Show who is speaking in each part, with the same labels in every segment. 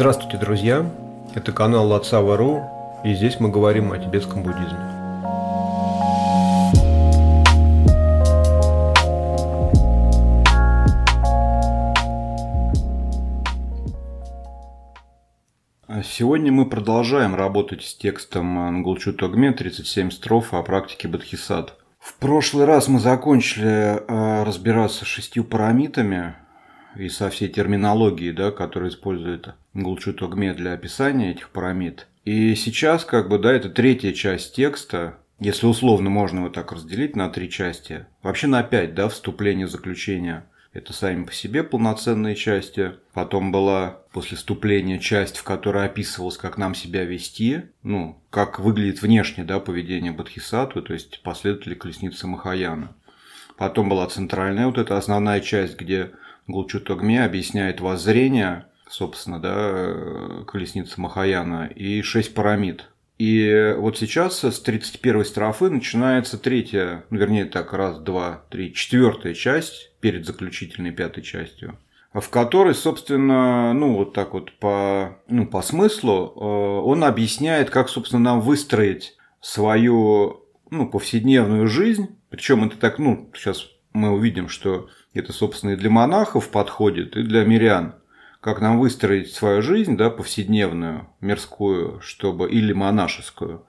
Speaker 1: Здравствуйте, друзья! Это канал Лацава.ру, и здесь мы говорим о тибетском буддизме.
Speaker 2: Сегодня мы продолжаем работать с текстом Нгулчу Тогме 37 строф о практике Бодхисаттв. В прошлый раз мы закончили э, разбираться с шестью парамитами, и со всей терминологией, да, которую использует Гулчу Тогме для описания этих парамид. И сейчас, как бы, да, это третья часть текста, если условно можно его так разделить на три части. Вообще на пять, да, вступление, заключение. Это сами по себе полноценные части. Потом была после вступления часть, в которой описывалось, как нам себя вести, ну, как выглядит внешне, да, поведение Бодхисаттвы, то есть последователи колесницы Махаяна. Потом была центральная вот эта основная часть, где Гулчу Тогме объясняет воззрение, собственно, да, колесницы Махаяна и шесть парамид. И вот сейчас с 31 строфы начинается третья, ну, вернее так, раз, два, три, четвертая часть перед заключительной пятой частью, в которой, собственно, ну вот так вот по, ну, по смыслу, э, он объясняет, как, собственно, нам выстроить свою ну, повседневную жизнь. Причем это так, ну, сейчас мы увидим, что это, собственно, и для монахов подходит, и для мирян. Как нам выстроить свою жизнь, да, повседневную, мирскую, чтобы, или монашескую,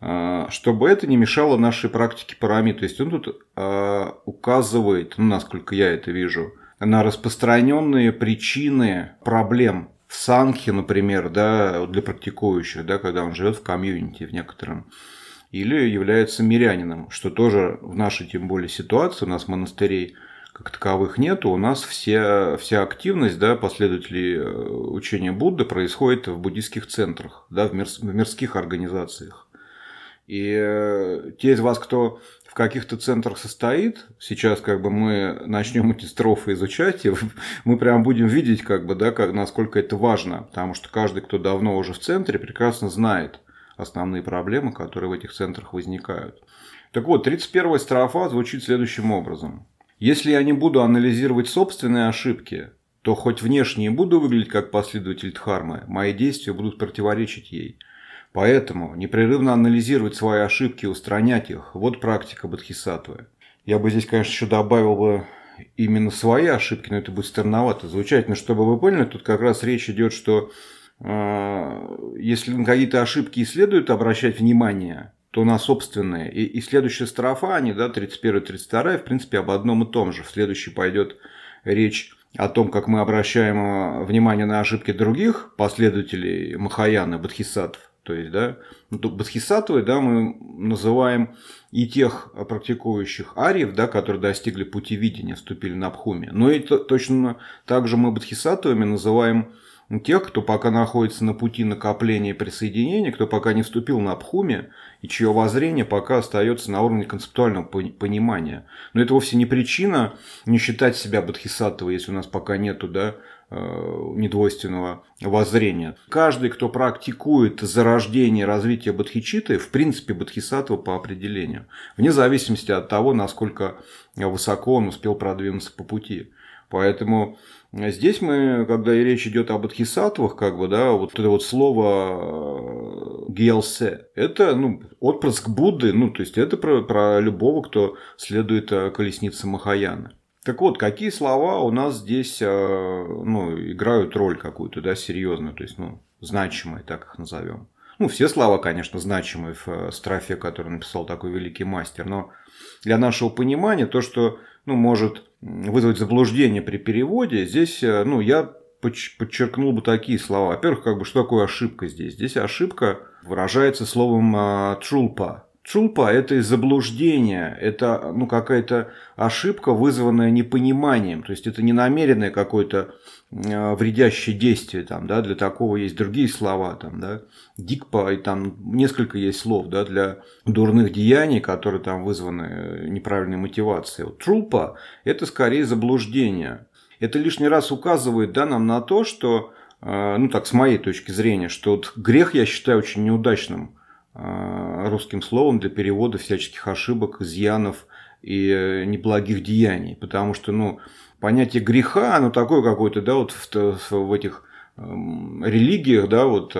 Speaker 2: а, чтобы это не мешало нашей практике парами. То есть он тут а, указывает, ну, насколько я это вижу, на распространенные причины проблем в санхе, например, да, для практикующих, да, когда он живет в комьюнити в некотором, или является мирянином, что тоже в нашей, тем более, ситуации, у нас монастырей – как таковых нету. У нас все, вся активность да, последователей э, учения Будды происходит в буддийских центрах, да, в, мир, в мирских организациях. И э, те из вас, кто в каких-то центрах состоит, сейчас как бы мы начнем эти строфы изучать, и мы прям будем видеть, как бы, да, как, насколько это важно, потому что каждый, кто давно уже в центре, прекрасно знает основные проблемы, которые в этих центрах возникают. Так вот, 31 строфа звучит следующим образом. Если я не буду анализировать собственные ошибки, то хоть внешне и буду выглядеть как последователь Дхармы, мои действия будут противоречить ей. Поэтому непрерывно анализировать свои ошибки и устранять их – вот практика Бодхисаттвы. Я бы здесь, конечно, еще добавил бы именно свои ошибки, но это будет странновато звучать. Но чтобы вы поняли, тут как раз речь идет, что э, если на какие-то ошибки и следует обращать внимание, то на собственные. И, и следующая строфа, они, да, 31-32, в принципе, об одном и том же. В следующей пойдет речь о том, как мы обращаем э, внимание на ошибки других последователей Махаяна, Бодхисаттв. То есть, да, ну, Бодхисаттвы, да, мы называем и тех практикующих ариев, да, которые достигли пути видения, вступили на Абхуме. Но и точно так же мы Бодхисаттвами называем тех, кто пока находится на пути накопления и присоединения, кто пока не вступил на Абхуме, и чье воззрение пока остается на уровне концептуального понимания. Но это вовсе не причина не считать себя бодхисаттвой, если у нас пока нету да, э, недвойственного воззрения. Каждый, кто практикует зарождение и развитие бодхичиты, в принципе бодхисаттва по определению, вне зависимости от того, насколько высоко он успел продвинуться по пути. Поэтому здесь мы, когда и речь идет об адхисатвах, как бы, да, вот это вот слово э, гелсе, это, ну, отпрыск Будды, ну, то есть это про, про любого, кто следует э, колеснице Махаяна. Так вот, какие слова у нас здесь, э, ну, играют роль какую-то, да, серьезную, то есть, ну, значимые, так их назовем. Ну, все слова, конечно, значимые в строфе, который написал такой великий мастер, но для нашего понимания то, что ну, может вызвать заблуждение при переводе, здесь э, ну, я подчеркнул бы такие слова. Во-первых, как бы, что такое ошибка здесь? Здесь ошибка выражается словом трулпа. Трулпа – это заблуждение, это ну, какая-то ошибка, вызванная непониманием. То есть, это не намеренное какое-то Э, вредящее действие, там, да, для такого есть другие слова, там, да, дикпа, и там несколько есть слов, да, для дурных деяний, которые там вызваны э, неправильной мотивацией. Вот трупа – это скорее заблуждение. Это лишний раз указывает, да, нам на то, что, э, ну, так, с моей точки зрения, что вот грех я считаю очень неудачным русским словом для перевода всяческих ошибок, изъянов и неблагих деяний, потому что, ну, понятие греха, оно такое какое-то, да, вот в, в этих религиях, да, вот,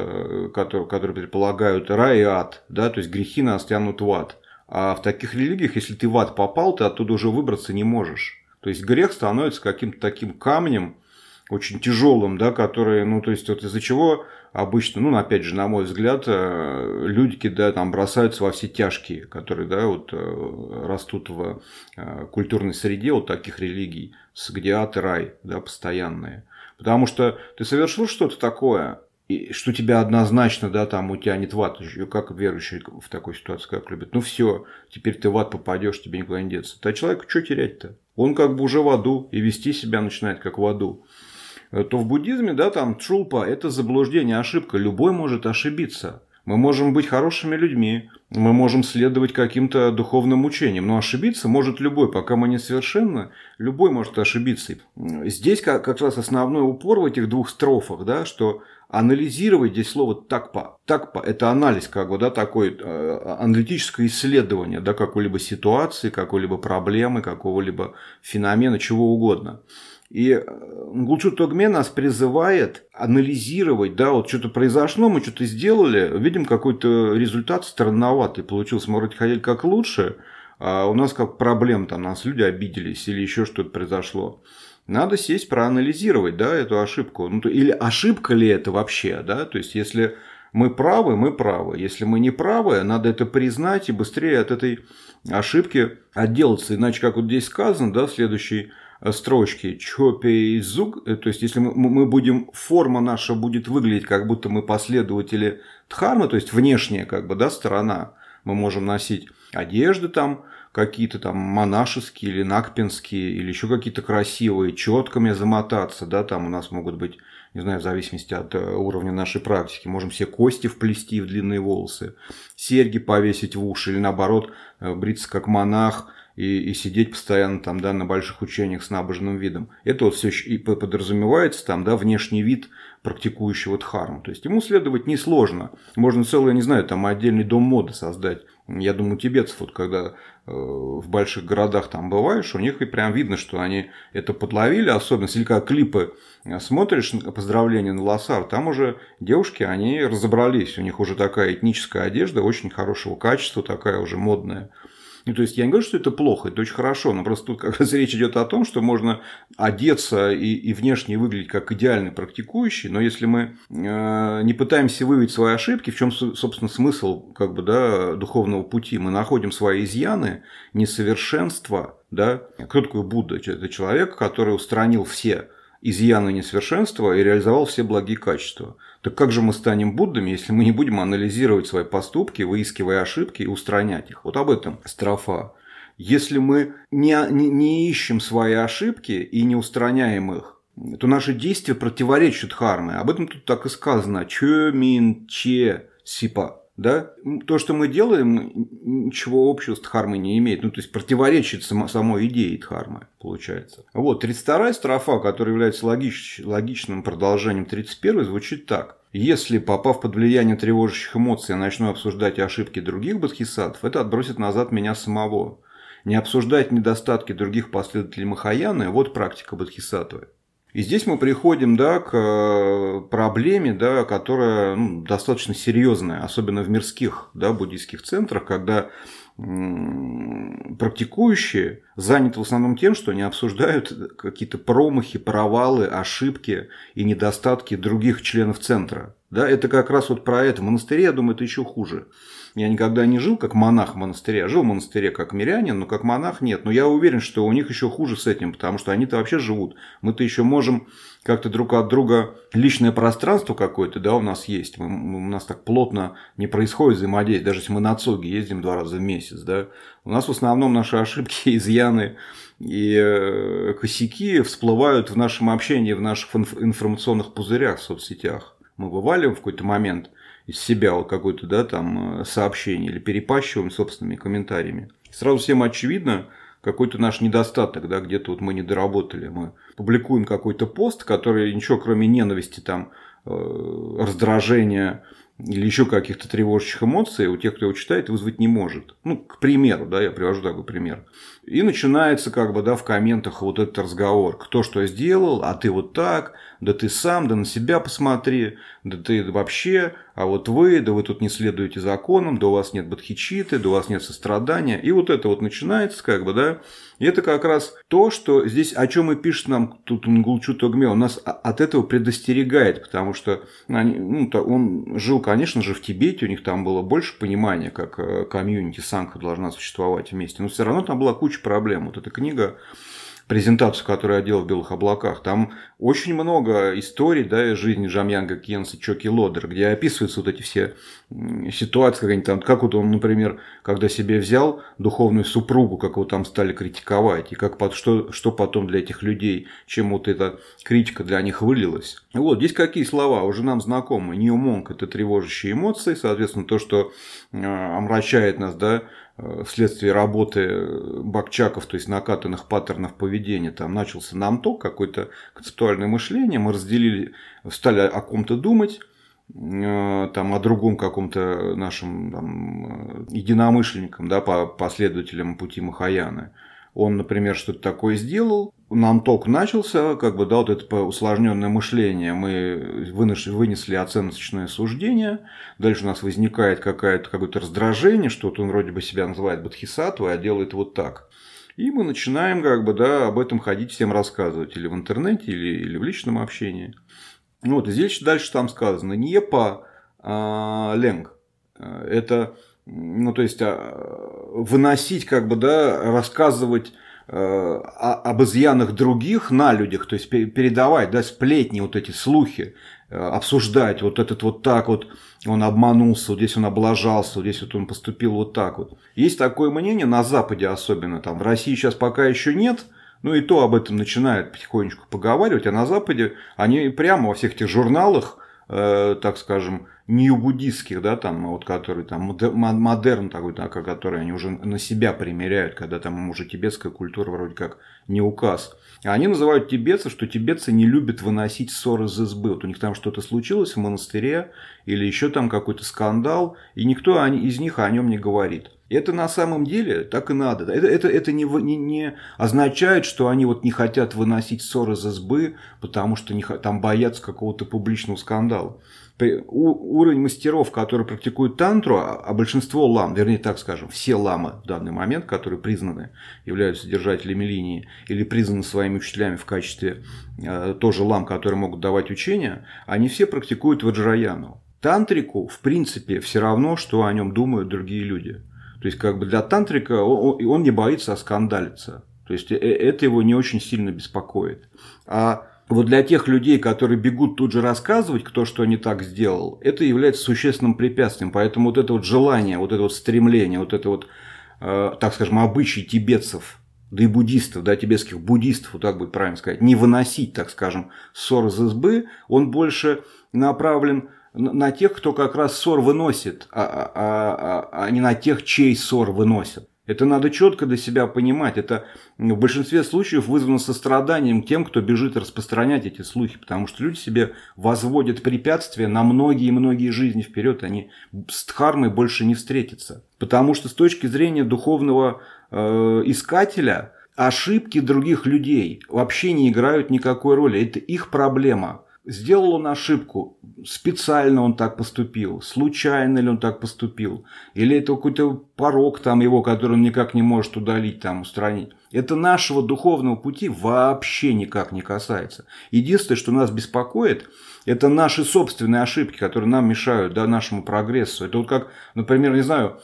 Speaker 2: которые, которые предполагают рай и ад, да, то есть грехи нас тянут в ад. А в таких религиях, если ты в ад попал, ты оттуда уже выбраться не можешь. То есть грех становится каким-то таким камнем, очень тяжелым, да, который, ну, то есть, вот из-за чего обычно, ну, опять же, на мой взгляд, э, люди, да, там бросаются во все тяжкие, которые, да, вот э, растут в э, культурной среде вот таких религий, где ад и рай, да, постоянные. Потому что ты совершил что-то такое, и что тебя однозначно, да, там утянет в ад, как верующий в такой ситуации, как любят. Ну все, теперь ты в ад попадешь, тебе никуда не деться. А человеку что терять-то? Он как бы уже в аду и вести себя начинает как в аду. Э, то в буддизме, да, там чулпа – это заблуждение, ошибка. Любой может ошибиться. Мы можем быть хорошими людьми, мы можем следовать каким-то духовным учениям, но ошибиться может любой, пока мы не совершенны, любой может ошибиться. Здесь как, как раз основной упор в этих двух строфах, да, что анализировать здесь слово такпа. Такпа – это анализ, как бы, да, такое э, аналитическое исследование да, какой-либо ситуации, какой-либо проблемы, какого-либо феномена, чего угодно. И э, Гулчу Тогме нас призывает анализировать, да, вот что-то произошло, мы что-то сделали, видим какой-то результат странноватый, получился, может быть, как лучше, а у нас как проблем, там нас люди обиделись или еще что-то произошло. Надо сесть, проанализировать, да, эту ошибку. Ну, или ошибка ли это вообще, да, то есть, если мы правы, мы правы. Если мы не правы, надо это признать и быстрее от этой ошибки отделаться. Иначе, как вот здесь сказано, да, в следующей строчки чопей зуг, э, то есть если мы, мы будем, форма наша будет выглядеть, как будто мы последователи дхармы, то есть внешняя как бы, да, сторона, мы можем носить одежды там, какие-то там монашеские или накпинские, или еще какие-то красивые, четками замотаться, да, там у нас могут быть, не знаю, в зависимости от э, уровня нашей практики, можем все кости вплести в длинные волосы, серьги повесить в уши, или наоборот, э, бриться как монах, и, и сидеть постоянно там, да, на больших учениях с набожным видом. Это вот все и подразумевается там, да, внешний вид практикующего дхарму. То есть ему следовать несложно. Можно целый, не знаю, там отдельный дом моды создать. Я думаю, тибетцев, вот когда э, в больших городах там бываешь, у них и прям видно, что они это подловили, особенно если как клипы смотришь, поздравления на Лосар, там уже девушки, они разобрались, у них уже такая этническая одежда очень хорошего качества, такая уже модная. Ну, то есть я не говорю, что это плохо, это очень хорошо, но просто тут как раз речь идет о том, что можно одеться и, и внешне выглядеть как идеальный практикующий, но если мы э, не пытаемся выявить свои ошибки, в чем, собственно, смысл как бы, да, духовного пути, мы находим свои изъяны, несовершенства, да, кто такой Будда? Это человек, который устранил все изъяны несовершенства и реализовал все благие качества. Так как же мы станем Буддами, если мы не будем анализировать свои поступки, выискивая ошибки и устранять их? Вот об этом строфа. Если мы не, не, не ищем свои ошибки и не устраняем их, то наши действия противоречат харме. Об этом тут так и сказано. Чё мин че сипа. Да? То, что мы делаем, ничего общего с Дхармой не имеет. Ну, то есть, противоречит само, самой идее Дхармы, получается. Вот, 32-я строфа, которая является логич, логичным продолжением 31 звучит так. Если, попав под влияние тревожащих эмоций, я начну обсуждать ошибки других бодхисаттв, это отбросит назад меня самого. Не обсуждать недостатки других последователей Махаяны – вот практика бодхисаттвы. И здесь мы приходим да, к э, проблеме, да, которая ну, достаточно серьезная, особенно в мирских да, буддийских центрах, когда практикующие заняты в основном тем, что они обсуждают какие-то промахи, провалы, ошибки и недостатки других членов центра. Да, это как раз вот про это. В монастыре, я думаю, это еще хуже. Я никогда не жил как монах в монастыре. Я жил в монастыре как мирянин, но как монах нет. Но я уверен, что у них еще хуже с этим, потому что они-то вообще живут. Мы-то еще можем как-то друг от друга личное пространство какое-то, да, у нас есть. Мы, у нас так плотно не происходит взаимодействие, даже если мы на ЦОГе ездим два раза в месяц, да. У нас в основном наши ошибки, изъяны и э, косяки всплывают в нашем общении, в наших информационных пузырях в соцсетях. Мы вываливаем в какой-то момент – из себя вот какое-то, да, там, э, сообщение или перепащиваем собственными комментариями. Сразу всем очевидно какой-то наш недостаток, да, где-то вот мы не доработали. Мы публикуем какой-то пост, который ничего кроме ненависти, там, э, раздражения, или еще каких-то тревожащих эмоций у тех, кто его читает, вызвать не может. Ну, к примеру, да, я привожу такой пример. И начинается как бы, да, в комментах вот этот разговор. Кто что сделал, а ты вот так, да ты сам, да на себя посмотри, да ты вообще, а вот вы, да вы тут не следуете законам, да у вас нет бодхичиты, да у вас нет сострадания. И вот это вот начинается как бы, да, и это как раз то, что здесь, о чем и пишет нам тут Нгулчу Тогме, он нас от этого предостерегает, потому что ну, он жил, конечно же, в Тибете, у них там было больше понимания, как э, комьюнити Санха должна существовать вместе, но все равно там была куча проблем. Вот эта книга презентацию, которую я делал в «Белых облаках», там очень много историй да, из жизни Джамьянга Кенса, Чоки Лодер, где описываются вот эти все ситуации, как, они там, как вот он, например, когда себе взял духовную супругу, как его там стали критиковать, и как, что, что потом для этих людей, чем вот эта критика для них вылилась. Вот, здесь какие слова уже нам знакомы. Ньюмонг – это тревожащие эмоции, соответственно, то, что э, омрачает нас, да, вследствие работы бакчаков, то есть накатанных паттернов поведения, там начался намток, какое-то концептуальное мышление, мы разделили, стали о ком-то думать, э, там, о другом каком-то нашем там, э, единомышленникам, да, по последователям пути Махаяны он, например, что-то такое сделал, нам ток начался, как бы, да, вот это усложненное мышление, мы вынесли оценочное суждение, дальше у нас возникает какое-то какое-то раздражение, что вот он вроде бы себя называет бодхисаттвой, а делает вот так. И мы начинаем, как бы, да, об этом ходить всем рассказывать, или в интернете, или, или в личном общении. Вот, и здесь дальше там сказано, не по а, ленг. Это ну, то есть а, выносить, как бы, да, рассказывать э, об изъянах других на людях, то есть передавать, да, сплетни, вот эти слухи, э, обсуждать, вот этот вот так вот, он обманулся, вот здесь он облажался, вот здесь вот он поступил вот так вот. Есть такое мнение на Западе особенно, там в России сейчас пока еще нет, ну и то об этом начинают потихонечку поговаривать, а на Западе они прямо во всех этих журналах, э, так скажем, нью-буддистских, да, там, вот, которые там, модерн такой, так, который они уже на себя примеряют, когда там уже тибетская культура вроде как не указ. Они называют тибетцев, что тибетцы не любят выносить ссоры из избы. Вот у них там что-то случилось в монастыре или еще там какой-то скандал, и никто из них о нем не говорит. Это на самом деле так и надо. Это, это, это не, не, не означает, что они вот не хотят выносить ссоры из избы, потому что не, там боятся какого-то публичного скандала уровень мастеров, которые практикуют тантру, а, а большинство лам, вернее так скажем, все ламы в данный момент, которые признаны, являются держателями линии или признаны своими учителями в качестве э, тоже лам, которые могут давать учения, они все практикуют ваджраяну. Тантрику, в принципе, все равно, что о нем думают другие люди. То есть, как бы для тантрика он, он не боится оскандалиться. То есть, э, это его не очень сильно беспокоит. А вот для тех людей, которые бегут тут же рассказывать, кто что не так сделал, это является существенным препятствием. Поэтому вот это вот желание, вот это вот стремление, вот это вот, э, так скажем, обычай тибетцев, да и буддистов, да, тибетских буддистов, вот так будет правильно сказать, не выносить, так скажем, ссор из избы, он больше направлен на тех, кто как раз ссор выносит, а, а, а, а не на тех, чей ссор выносят. Это надо четко для себя понимать. Это в большинстве случаев вызвано состраданием тем, кто бежит распространять эти слухи, потому что люди себе возводят препятствия на многие-многие жизни вперед, они с дхармой больше не встретятся. Потому что с точки зрения духовного э, искателя ошибки других людей вообще не играют никакой роли. Это их проблема. Сделал он ошибку, специально он так поступил, случайно ли он так поступил, или это какой-то порог там его, который он никак не может удалить, там, устранить. Это нашего духовного пути вообще никак не касается. Единственное, что нас беспокоит, это наши собственные ошибки, которые нам мешают да, нашему прогрессу. Это вот как, например, не знаю,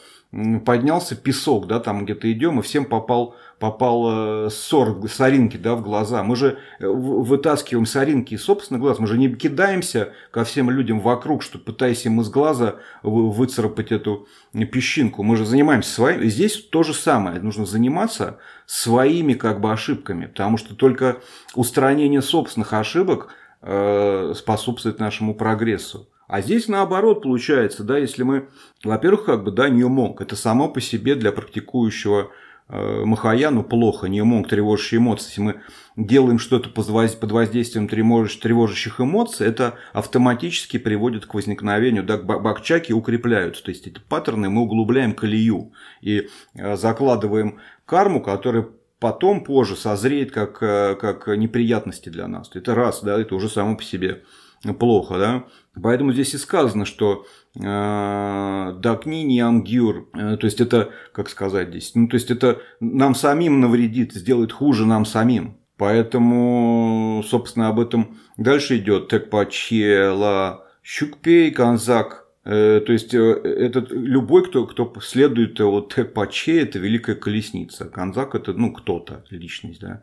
Speaker 2: поднялся песок, да, там где-то идем, и всем попал попал э, ссор, соринки да, в глаза. Мы же э, вытаскиваем соринки из собственных глаз. Мы же не кидаемся ко всем людям вокруг, что пытаясь им из глаза выцарапать эту песчинку. Мы же занимаемся своим. Здесь то же самое. Нужно заниматься своими как бы ошибками. Потому что только устранение собственных ошибок э, способствует нашему прогрессу. А здесь наоборот получается, да, если мы, во-первых, как бы, да, нью монг, это само по себе для практикующего Махаяну плохо, не монг, тревожащие эмоции. Если мы делаем что-то под воздействием тревожащих эмоций, это автоматически приводит к возникновению, да, бакчаки укрепляются. То есть эти паттерны мы углубляем колею и э, закладываем карму, которая потом позже созреет как, э, как неприятности для нас. Это раз, да, это уже само по себе плохо, да. Поэтому здесь и сказано, что э, Дакни не амгюр, э, то есть это, как сказать здесь, ну то есть это нам самим навредит, сделает хуже нам самим. Поэтому, собственно, об этом дальше идет Текпачела Щукпей Канзак Э, то есть, э, этот, любой, кто, кто следует вот Паче, это великая колесница. Канзак – это ну, кто-то, личность. Да.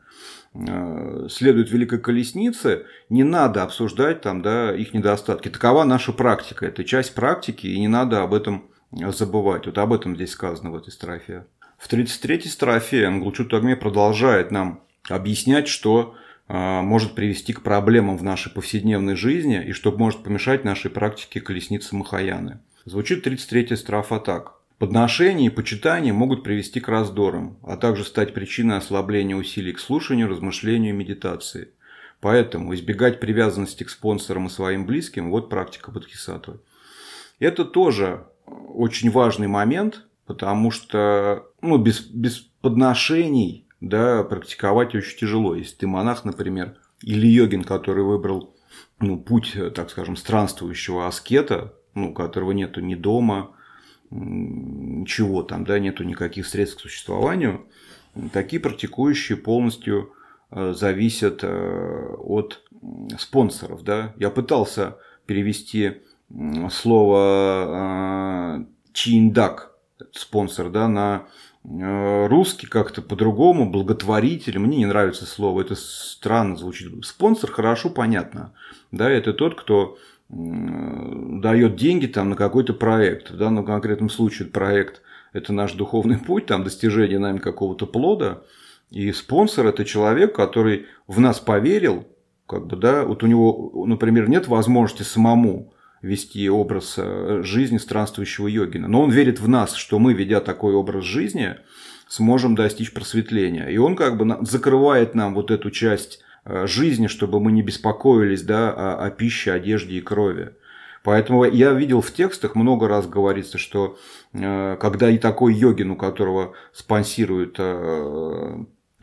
Speaker 2: Э, следует великой колеснице, не надо обсуждать там, да, их недостатки. Такова наша практика. Это часть практики, и не надо об этом забывать. Вот об этом здесь сказано в этой строфе. В 33-й строфе Англчут Агме продолжает нам объяснять, что может привести к проблемам в нашей повседневной жизни и что может помешать нашей практике колесницы Махаяны. Звучит 33-я строфа так. Подношения и почитания могут привести к раздорам, а также стать причиной ослабления усилий к слушанию, размышлению и медитации. Поэтому избегать привязанности к спонсорам и своим близким – вот практика Бодхисаттвы. Это тоже очень важный момент, потому что ну, без, без подношений да, практиковать очень тяжело. Если ты монах, например, или йогин, который выбрал ну, путь, так скажем, странствующего аскета, ну, которого нету ни дома, ничего там, да, нету никаких средств к существованию, такие практикующие полностью э, зависят э, от спонсоров, да. Я пытался перевести слово э, чиндак, спонсор, да, на Э, русский как-то по-другому, благотворитель, мне не нравится слово, это странно звучит. Спонсор хорошо понятно, да, это тот, кто дает деньги там на какой-то проект. В данном конкретном случае проект – это наш духовный путь, там достижение нами какого-то плода. И спонсор – это человек, который в нас поверил, как бы, да, вот у него, например, нет возможности самому вести образ э, жизни странствующего йогина. Но он верит в нас, что мы, ведя такой образ жизни, сможем достичь просветления. И он как бы закрывает нам вот эту часть э, жизни, чтобы мы не беспокоились да, о, о пище, одежде и крови. Поэтому я видел в текстах много раз говорится, что э, когда и такой йогин, у которого спонсирует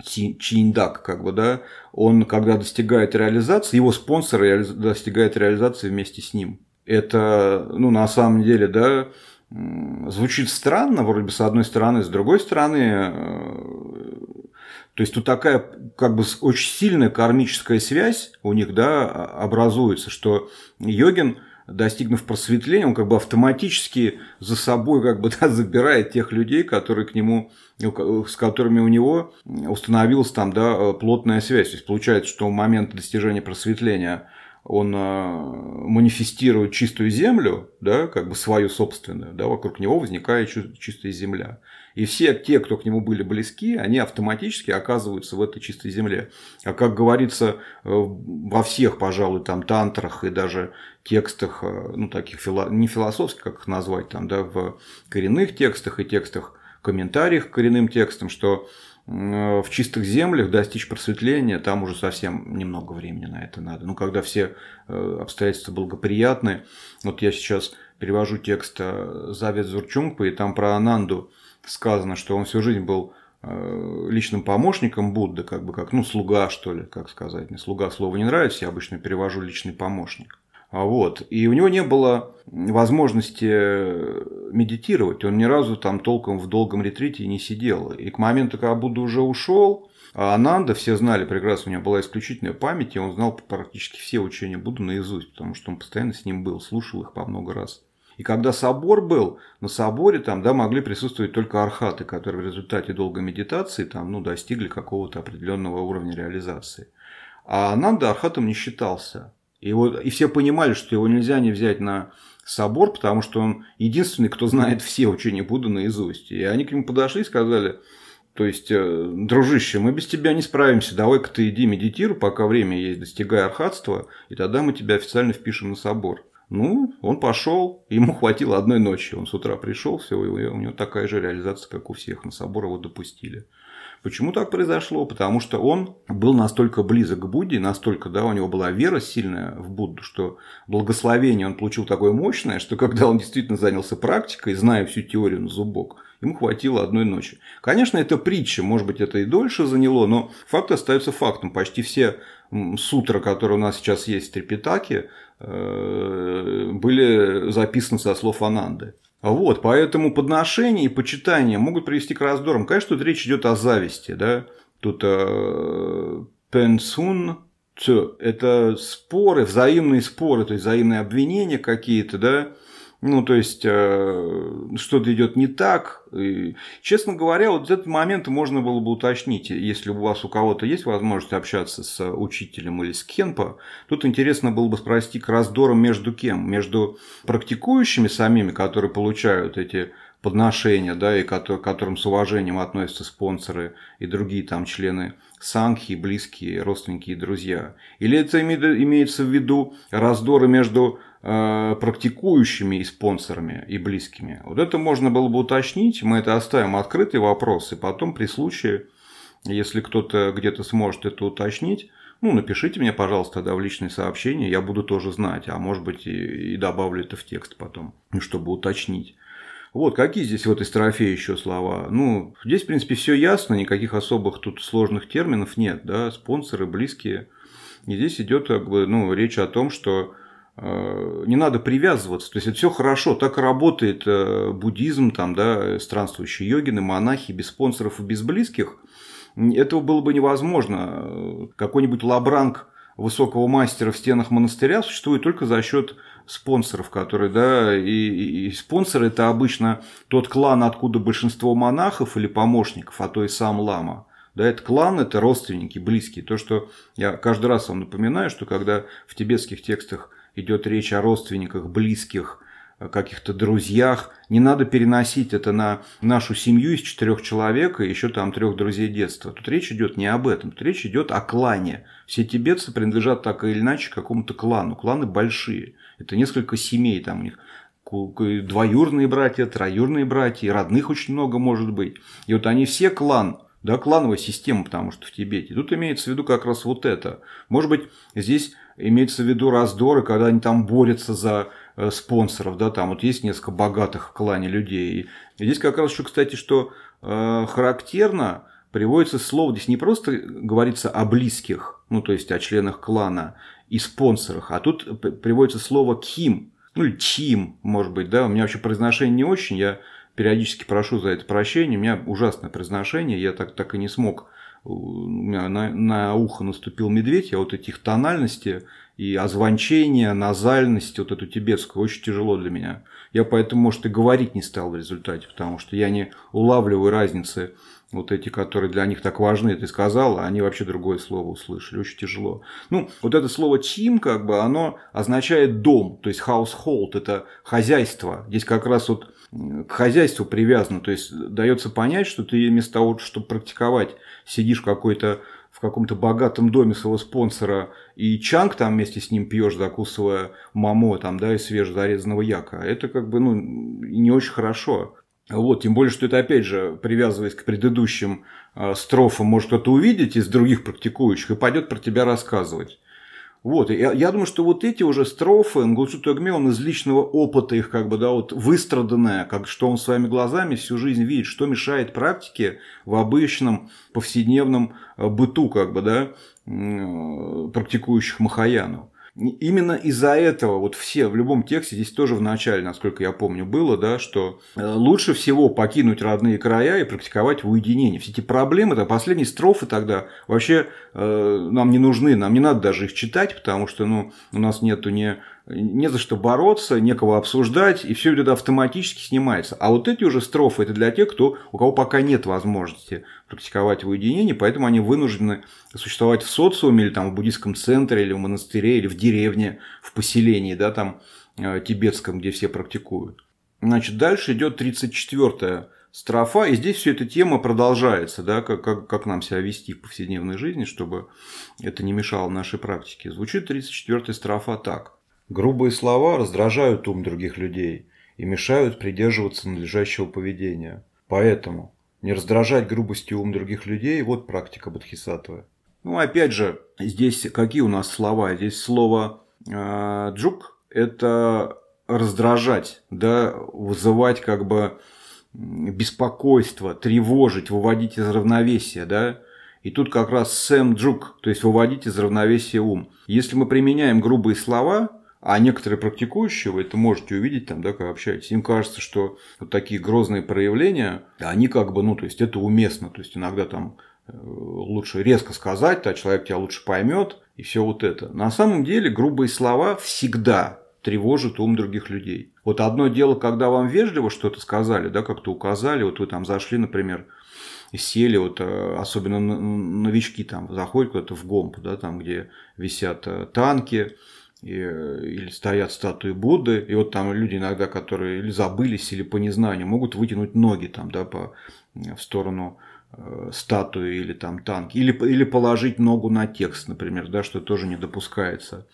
Speaker 2: Чиндак, как бы, да, он, когда достигает реализации, его спонсор достигает реализации вместе с ним это, ну, на самом деле, да, звучит странно, вроде бы, с одной стороны, с другой стороны, э, то есть тут такая как бы очень сильная кармическая связь у них да, образуется, что йогин, достигнув просветления, он как бы автоматически за собой как бы да, забирает тех людей, которые к нему, с которыми у него установилась там да, плотная связь. То есть получается, что в момент достижения просветления он а, манифестирует чистую землю, да, как бы свою собственную, да, вокруг него возникает чистая земля. И все те, кто к нему были близки, они автоматически оказываются в этой чистой земле. А как говорится э, во всех, пожалуй, там тантрах и даже текстах, э, ну, таких фило... не философских, как их назвать, там, да, в коренных текстах и текстах, комментариях к коренным текстам, что в чистых землях достичь просветления, там уже совсем немного времени на это надо. Ну, когда все э, обстоятельства благоприятны. Вот я сейчас перевожу текст э, Завет Зурчунгпа, и там про Ананду сказано, что он всю жизнь был э, личным помощником Будды, как бы как, ну, слуга, что ли, как сказать. Мне слуга слово не нравится, я обычно перевожу личный помощник. А вот. И у него не было возможности медитировать. Он ни разу там толком в долгом ретрите не сидел. И к моменту, когда Будда уже ушел, а Ананда, все знали прекрасно, у него была исключительная память, и он знал практически все учения Будды наизусть, потому что он постоянно с ним был, слушал их по много раз. И когда собор был, на соборе там, да, могли присутствовать только архаты, которые в результате долгой медитации там, ну, достигли какого-то определенного уровня реализации. А Ананда архатом не считался. И, вот, и все понимали, что его нельзя не взять на собор, потому что он единственный, кто знает все учения Будды наизусть. И они к нему подошли и сказали, то есть, э, дружище, мы без тебя не справимся, давай-ка ты иди медитируй, пока время есть, достигай архатства, и тогда мы тебя официально впишем на собор. Ну, он пошел, ему хватило одной ночи. Он с утра пришел, все, у него такая же реализация, как у всех. На собор его допустили. Почему так произошло? Потому что он был настолько близок к Будде, настолько, да, у него была вера сильная в Будду, что благословение он получил такое мощное, что когда он действительно занялся практикой, зная всю теорию на зубок, ему хватило одной ночи. Конечно, это притча, может быть, это и дольше заняло, но факт остается фактом. Почти все сутры, которые у нас сейчас есть в Трипитаке, э, были записаны со слов Ананды. Вот, поэтому подношения и почитание могут привести к раздорам. Конечно, тут речь идет о зависти, да. Тут э, пенсун, это споры, взаимные споры, то есть взаимные обвинения какие-то, да, ну, то есть, э, что-то идет не так. И, честно говоря, вот этот момент можно было бы уточнить, если у вас у кого-то есть возможность общаться с учителем или с кенпо, тут интересно было бы спросить к раздорам между кем? Между практикующими самими, которые получают эти подношения, да, и к которым с уважением относятся спонсоры и другие там члены санхи, близкие, родственники и друзья. Или это имеется в виду раздоры между практикующими и спонсорами и близкими. Вот это можно было бы уточнить, мы это оставим открытый вопрос, и потом при случае, если кто-то где-то сможет это уточнить, ну, напишите мне, пожалуйста, тогда в личные сообщения, я буду тоже знать, а может быть и, и добавлю это в текст потом, чтобы уточнить. Вот, какие здесь в этой строфе еще слова? Ну, здесь, в принципе, все ясно, никаких особых тут сложных терминов нет, да, спонсоры, близкие. И здесь идет как бы, ну, речь о том, что Э, не надо привязываться. То есть это все хорошо, так работает э, буддизм, там, да, странствующие йогины, монахи без спонсоров и без близких. Этого было бы невозможно. Какой-нибудь лабранг высокого мастера в стенах монастыря существует только за счет спонсоров, которые, да, и, и, и спонсоры это обычно тот клан, откуда большинство монахов или помощников, а то и сам лама. Да, это клан, это родственники, близкие. То, что я каждый раз вам напоминаю, что когда в тибетских текстах идет речь о родственниках, близких, каких-то друзьях. Не надо переносить это на нашу семью из четырех человек и еще там трех друзей детства. Тут речь идет не об этом, тут речь идет о клане. Все тибетцы принадлежат так или иначе какому-то клану. Кланы большие. Это несколько семей там у них двоюрные братья, троюрные братья, родных очень много может быть. И вот они все клан, да, клановая система, потому что в Тибете. Тут имеется в виду как раз вот это. Может быть, здесь имеется в виду раздоры, когда они там борются за э, спонсоров, да, там вот есть несколько богатых в клане людей. И здесь как раз еще, кстати, что э, характерно, приводится слово, здесь не просто говорится о близких, ну, то есть о членах клана и спонсорах, а тут приводится слово «ким», ну, или «чим», может быть, да, у меня вообще произношение не очень, я периодически прошу за это прощения, у меня ужасное произношение, я так, так и не смог. У меня на, на ухо наступил медведь, я вот этих тональности и озвончения, назальности, вот эту тибетскую, очень тяжело для меня. Я поэтому, может, и говорить не стал в результате, потому что я не улавливаю разницы вот эти, которые для них так важны, ты сказал, а они вообще другое слово услышали, очень тяжело. Ну, вот это слово «тим», как бы, оно означает дом, то есть household, это хозяйство. Здесь как раз вот к хозяйству привязано, то есть дается понять, что ты вместо того, чтобы практиковать, сидишь какой-то в каком-то богатом доме своего спонсора и чанг там вместе с ним пьешь, закусывая мамо там, да, из свежезарезанного яка. Это как бы, ну, не очень хорошо. Вот, тем более, что это, опять же, привязываясь к предыдущим э, строфам, может кто-то увидеть из других практикующих и пойдет про тебя рассказывать. Вот, я, я думаю, что вот эти уже строфы, Нгулчу Тогме, он из личного опыта их как бы, да, вот выстраданное, как что он своими глазами всю жизнь видит, что мешает практике в обычном повседневном э, быту, как бы, да, практикующих Махаяну. Именно из-за этого вот все в любом тексте, здесь тоже в начале, насколько я помню, было, да, что э, лучше всего покинуть родные края и практиковать в уединении. Все эти проблемы, это последние строфы тогда вообще э, нам не нужны, нам не надо даже их читать, потому что ну, у нас нету ни не за что бороться, некого обсуждать, и все это автоматически снимается. А вот эти уже строфы это для тех, кто, у кого пока нет возможности практиковать в уединении, поэтому они вынуждены существовать в социуме, или там в буддийском центре, или в монастыре, или в деревне, в поселении, да, там э, тибетском, где все практикуют. Значит, дальше идет 34-я строфа, и здесь все эта тема продолжается, да, как, как, как нам себя вести в повседневной жизни, чтобы это не мешало нашей практике. Звучит 34-я строфа так – Грубые слова раздражают ум других людей и мешают придерживаться надлежащего поведения. Поэтому не раздражать грубостью ум других людей – вот практика бодхисаттвы. Ну, опять же, здесь какие у нас слова? Здесь слово э, «джук» – это раздражать, да, вызывать как бы беспокойство, тревожить, выводить из равновесия, да. И тут как раз Сэм Джук, то есть выводить из равновесия ум. Если мы применяем грубые слова, а некоторые практикующие, вы это можете увидеть там, да, как общаетесь, им кажется, что вот такие грозные проявления, они как бы, ну, то есть это уместно, то есть иногда там э, лучше резко сказать, а человек тебя лучше поймет, и все вот это. На самом деле грубые слова всегда тревожат ум других людей. Вот одно дело, когда вам вежливо что-то сказали, да, как-то указали, вот вы там зашли, например, сели, вот э, особенно новички там заходят куда-то в гомп, да, там, где висят э, танки, и, или стоят статуи Будды, и вот там люди иногда, которые или забылись, или по незнанию, могут вытянуть ноги там, да, по, в сторону э, статуи или там танки, или, или положить ногу на текст, например, да, что тоже не допускается.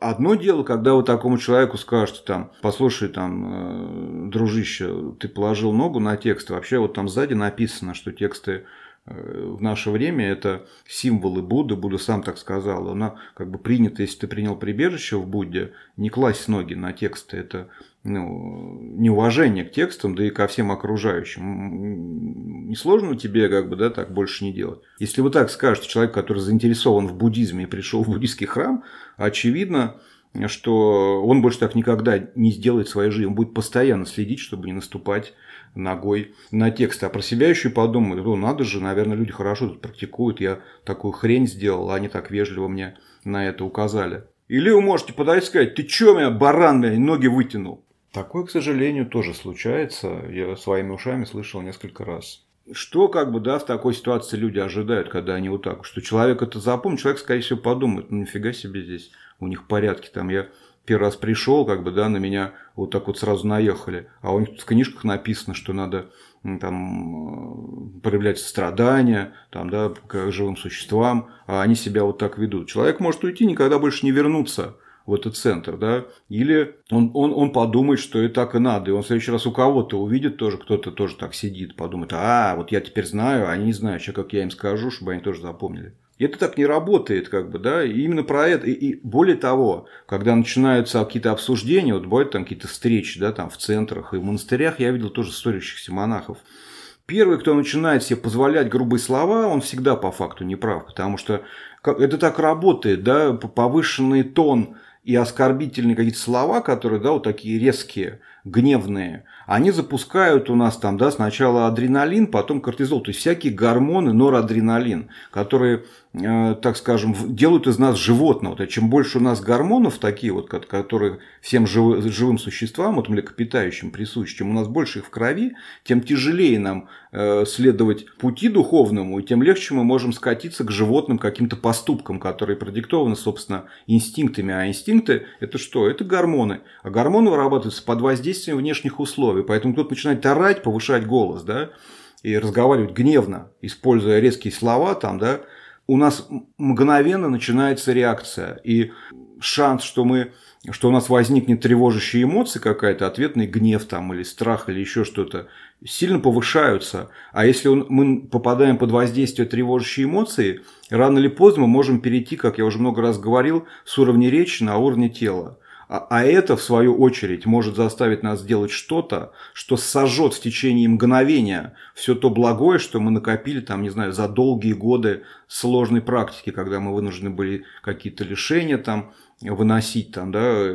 Speaker 2: Одно дело, когда вы такому человеку скажете, там, послушай, там, э, дружище, ты положил ногу на текст, вообще вот там сзади написано, что тексты в наше время это символы Будды, Будда сам так сказал, она как бы принята, если ты принял прибежище в Будде, не класть ноги на тексты, это ну, неуважение к текстам, да и ко всем окружающим. Несложно тебе как бы, да, так больше не делать. Если вы так скажете, человек, который заинтересован в буддизме и пришел в буддийский храм, очевидно, что он больше так никогда не сделает в своей жизни, он будет постоянно следить, чтобы не наступать ногой на текст. А про себя еще и подумают, ну надо же, наверное, люди хорошо тут практикуют, я такую хрень сделал, а они так вежливо мне на это указали. Или вы можете подать и сказать, ты чё меня, баран, меня, ноги вытянул? Такое, к сожалению, тоже случается. Я своими ушами слышал несколько раз. Что, как бы, да, в такой ситуации люди ожидают, когда они вот так, что человек это запомнит, человек, скорее всего, подумает, ну, нифига себе здесь у них порядки, там я первый раз пришел, как бы, да, на меня вот так вот сразу наехали. А у них в книжках написано, что надо там, э, проявлять страдания там, да, к живым существам, а они себя вот так ведут. Человек может уйти, никогда больше не вернуться в этот центр, да, или он, он, он подумает, что и так и надо, и он в следующий раз у кого-то увидит тоже, кто-то тоже так сидит, подумает, а, вот я теперь знаю, а они не знают, что как я им скажу, чтобы они тоже запомнили. Это так не работает, как бы, да, и именно про это, и, и более того, когда начинаются какие-то обсуждения, вот бывают там какие-то встречи, да, там в центрах и в монастырях, я видел тоже ссорящихся монахов. Первый, кто начинает себе позволять грубые слова, он всегда по факту не прав, потому что это так работает, да, повышенный тон и оскорбительные какие-то слова, которые, да, вот такие резкие, гневные, они запускают у нас там, да, сначала адреналин, потом кортизол, то есть всякие гормоны, норадреналин, которые, так скажем, делают из нас животного. Вот, чем больше у нас гормонов такие вот, которые всем жив, живым существам, вот млекопитающим присущи, чем у нас больше их в крови, тем тяжелее нам э, следовать пути духовному, и тем легче мы можем скатиться к животным каким-то поступкам, которые продиктованы, собственно, инстинктами. А инстинкты – это что? Это гормоны. А гормоны вырабатываются под воздействием внешних условий. Поэтому кто-то начинает орать, повышать голос, да, и разговаривать гневно, используя резкие слова, там, да, у нас мгновенно начинается реакция. И шанс, что мы что у нас возникнет тревожащая эмоция какая-то, ответный гнев там, или страх, или еще что-то, сильно повышаются. А если он, мы попадаем под воздействие тревожащей эмоции, рано или поздно мы можем перейти, как я уже много раз говорил, с уровня речи на уровне тела. А, а это, в свою очередь, может заставить нас сделать что-то, что сожжет в течение мгновения все то благое, что мы накопили, там, не знаю, за долгие годы сложной практики, когда мы вынуждены были какие-то лишения там выносить, там, да,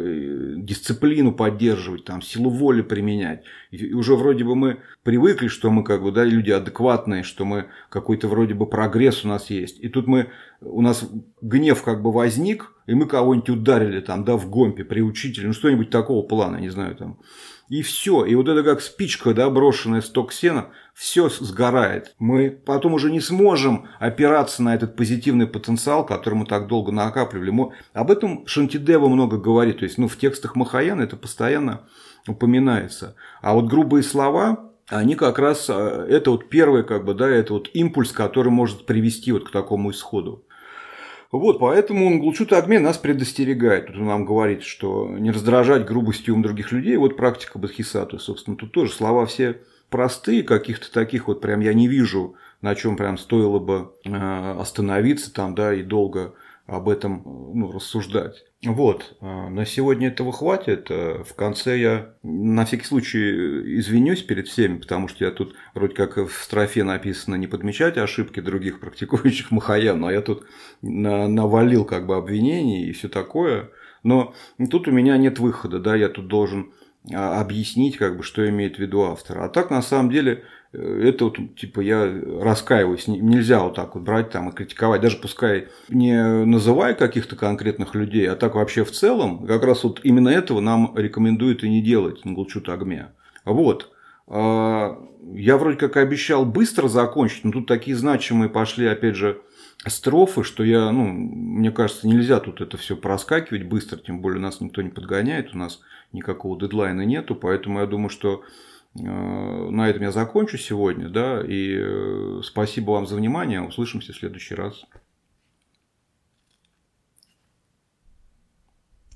Speaker 2: дисциплину поддерживать, там, силу воли применять. И уже вроде бы мы привыкли, что мы как бы, да, люди адекватные, что мы какой-то вроде бы прогресс у нас есть. И тут мы, у нас гнев как бы возник, и мы кого-нибудь ударили там, да, в гомпе при учителе, ну что-нибудь такого плана, не знаю, там. И все. И вот это как спичка, да, брошенная с ток сена, все сгорает. Мы потом уже не сможем опираться на этот позитивный потенциал, который мы так долго накапливали. Мы... Об этом Шантидева много говорит. То есть, ну, в текстах Махаяна это постоянно упоминается. А вот грубые слова, они как раз, э, это вот первый, как бы, да, это вот импульс, который может привести вот к такому исходу. Вот, поэтому Нглчут Агме нас предостерегает. Тут он нам говорит, что не раздражать грубостью ум других людей. Вот практика Бадхисату, собственно, тут тоже слова все простые, каких-то таких вот прям я не вижу, на чем прям стоило бы э, остановиться там, да, и долго об этом ну, рассуждать. Вот, а, на сегодня этого хватит. А, в конце я на всякий случай извинюсь перед всеми, потому что я тут вроде как в строфе написано не подмечать ошибки других практикующих Махаян, но я тут навалил как бы обвинений и все такое. Но тут у меня нет выхода, да, я тут должен а, объяснить, как бы, что имеет в виду автор. А так, на самом деле, э, это вот, типа, я раскаиваюсь. Нельзя вот так вот брать там и критиковать. Даже пускай не называя каких-то конкретных людей, а так вообще в целом, как раз вот именно этого нам рекомендуют и не делать на Гулчут Агме. Вот. А, я вроде как обещал быстро закончить, но тут такие значимые пошли, опять же, строфы, что я, ну, мне кажется, нельзя тут это все проскакивать быстро, тем более нас никто не подгоняет, у нас никакого дедлайна нету, поэтому я думаю, что э, на этом я закончу сегодня, да, и э, спасибо вам за внимание, услышимся в следующий раз.